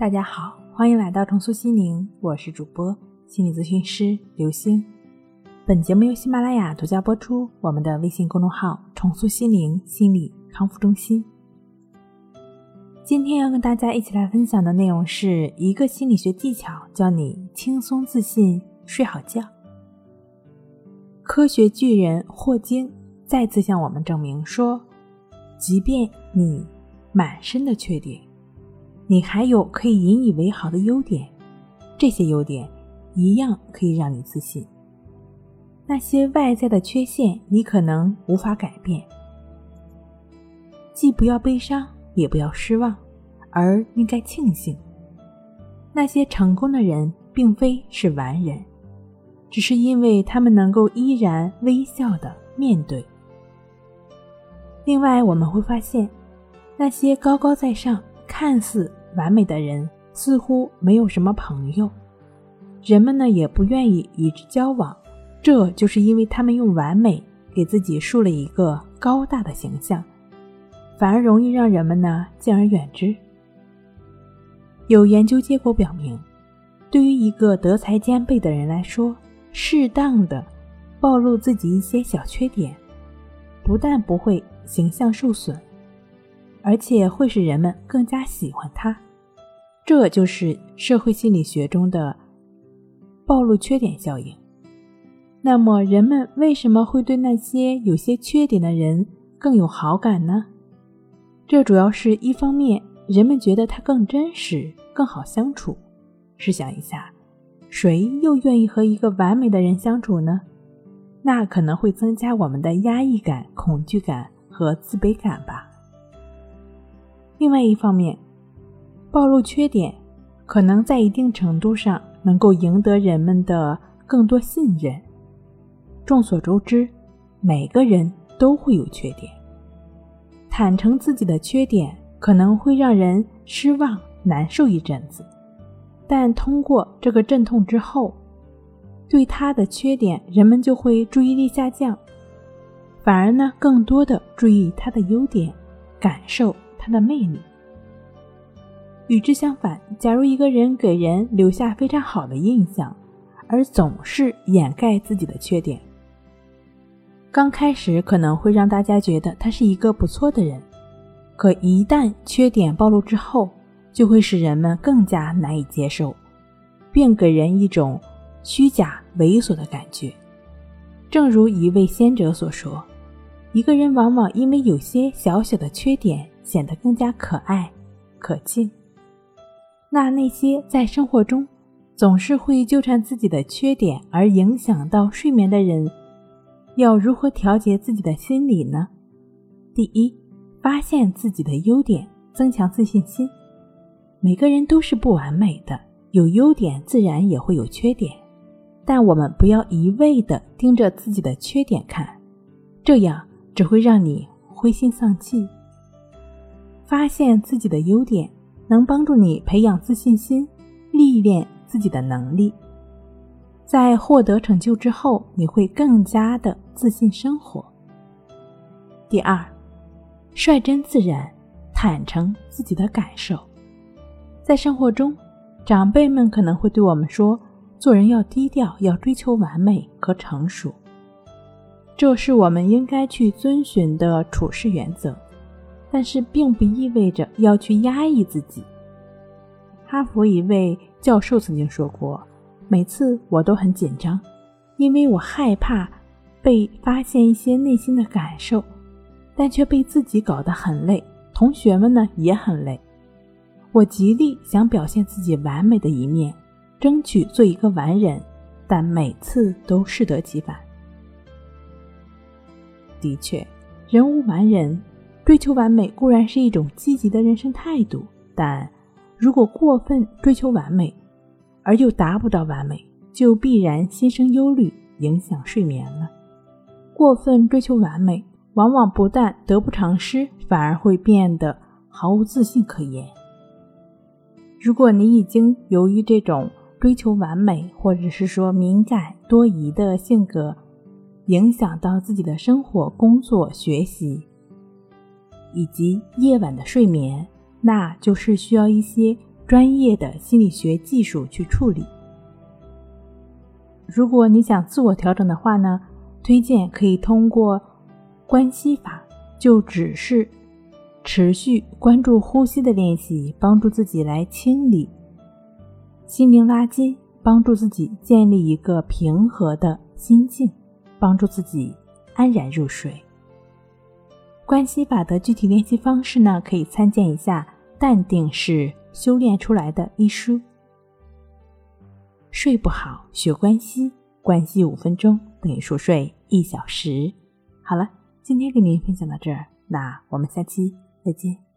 大家好，欢迎来到重塑心灵，我是主播心理咨询师刘星。本节目由喜马拉雅独家播出。我们的微信公众号“重塑心灵心理康复中心”。今天要跟大家一起来分享的内容是一个心理学技巧，教你轻松自信睡好觉。科学巨人霍金再次向我们证明说，即便你满身的缺点。你还有可以引以为豪的优点，这些优点一样可以让你自信。那些外在的缺陷，你可能无法改变，既不要悲伤，也不要失望，而应该庆幸。那些成功的人并非是完人，只是因为他们能够依然微笑的面对。另外，我们会发现，那些高高在上，看似……完美的人似乎没有什么朋友，人们呢也不愿意与之交往，这就是因为他们用完美给自己树了一个高大的形象，反而容易让人们呢敬而远之。有研究结果表明，对于一个德才兼备的人来说，适当的暴露自己一些小缺点，不但不会形象受损。而且会使人们更加喜欢他，这就是社会心理学中的暴露缺点效应。那么，人们为什么会对那些有些缺点的人更有好感呢？这主要是一方面，人们觉得他更真实、更好相处。试想一下，谁又愿意和一个完美的人相处呢？那可能会增加我们的压抑感、恐惧感和自卑感吧。另外一方面，暴露缺点可能在一定程度上能够赢得人们的更多信任。众所周知，每个人都会有缺点，坦诚自己的缺点可能会让人失望、难受一阵子，但通过这个阵痛之后，对他的缺点人们就会注意力下降，反而呢更多的注意他的优点，感受。他的魅力。与之相反，假如一个人给人留下非常好的印象，而总是掩盖自己的缺点，刚开始可能会让大家觉得他是一个不错的人，可一旦缺点暴露之后，就会使人们更加难以接受，并给人一种虚假猥琐的感觉。正如一位先哲所说：“一个人往往因为有些小小的缺点。”显得更加可爱、可敬。那那些在生活中总是会纠缠自己的缺点而影响到睡眠的人，要如何调节自己的心理呢？第一，发现自己的优点，增强自信心。每个人都是不完美的，有优点自然也会有缺点，但我们不要一味的盯着自己的缺点看，这样只会让你灰心丧气。发现自己的优点，能帮助你培养自信心，历练自己的能力。在获得成就之后，你会更加的自信生活。第二，率真自然，坦诚自己的感受。在生活中，长辈们可能会对我们说，做人要低调，要追求完美和成熟，这是我们应该去遵循的处事原则。但是并不意味着要去压抑自己。哈佛一位教授曾经说过：“每次我都很紧张，因为我害怕被发现一些内心的感受，但却被自己搞得很累。同学们呢也很累。我极力想表现自己完美的一面，争取做一个完人，但每次都适得其反。的确，人无完人。”追求完美固然是一种积极的人生态度，但如果过分追求完美，而又达不到完美，就必然心生忧虑，影响睡眠了。过分追求完美，往往不但得不偿失，反而会变得毫无自信可言。如果你已经由于这种追求完美，或者是说敏感多疑的性格，影响到自己的生活、工作、学习。以及夜晚的睡眠，那就是需要一些专业的心理学技术去处理。如果你想自我调整的话呢，推荐可以通过关系法，就只是持续关注呼吸的练习，帮助自己来清理心灵垃圾，帮助自己建立一个平和的心境，帮助自己安然入睡。关系法的具体练习方式呢，可以参见一下《淡定是修炼出来的》一书。睡不好，学关西，关系五分钟等于熟睡一小时。好了，今天跟您分享到这儿，那我们下期再见。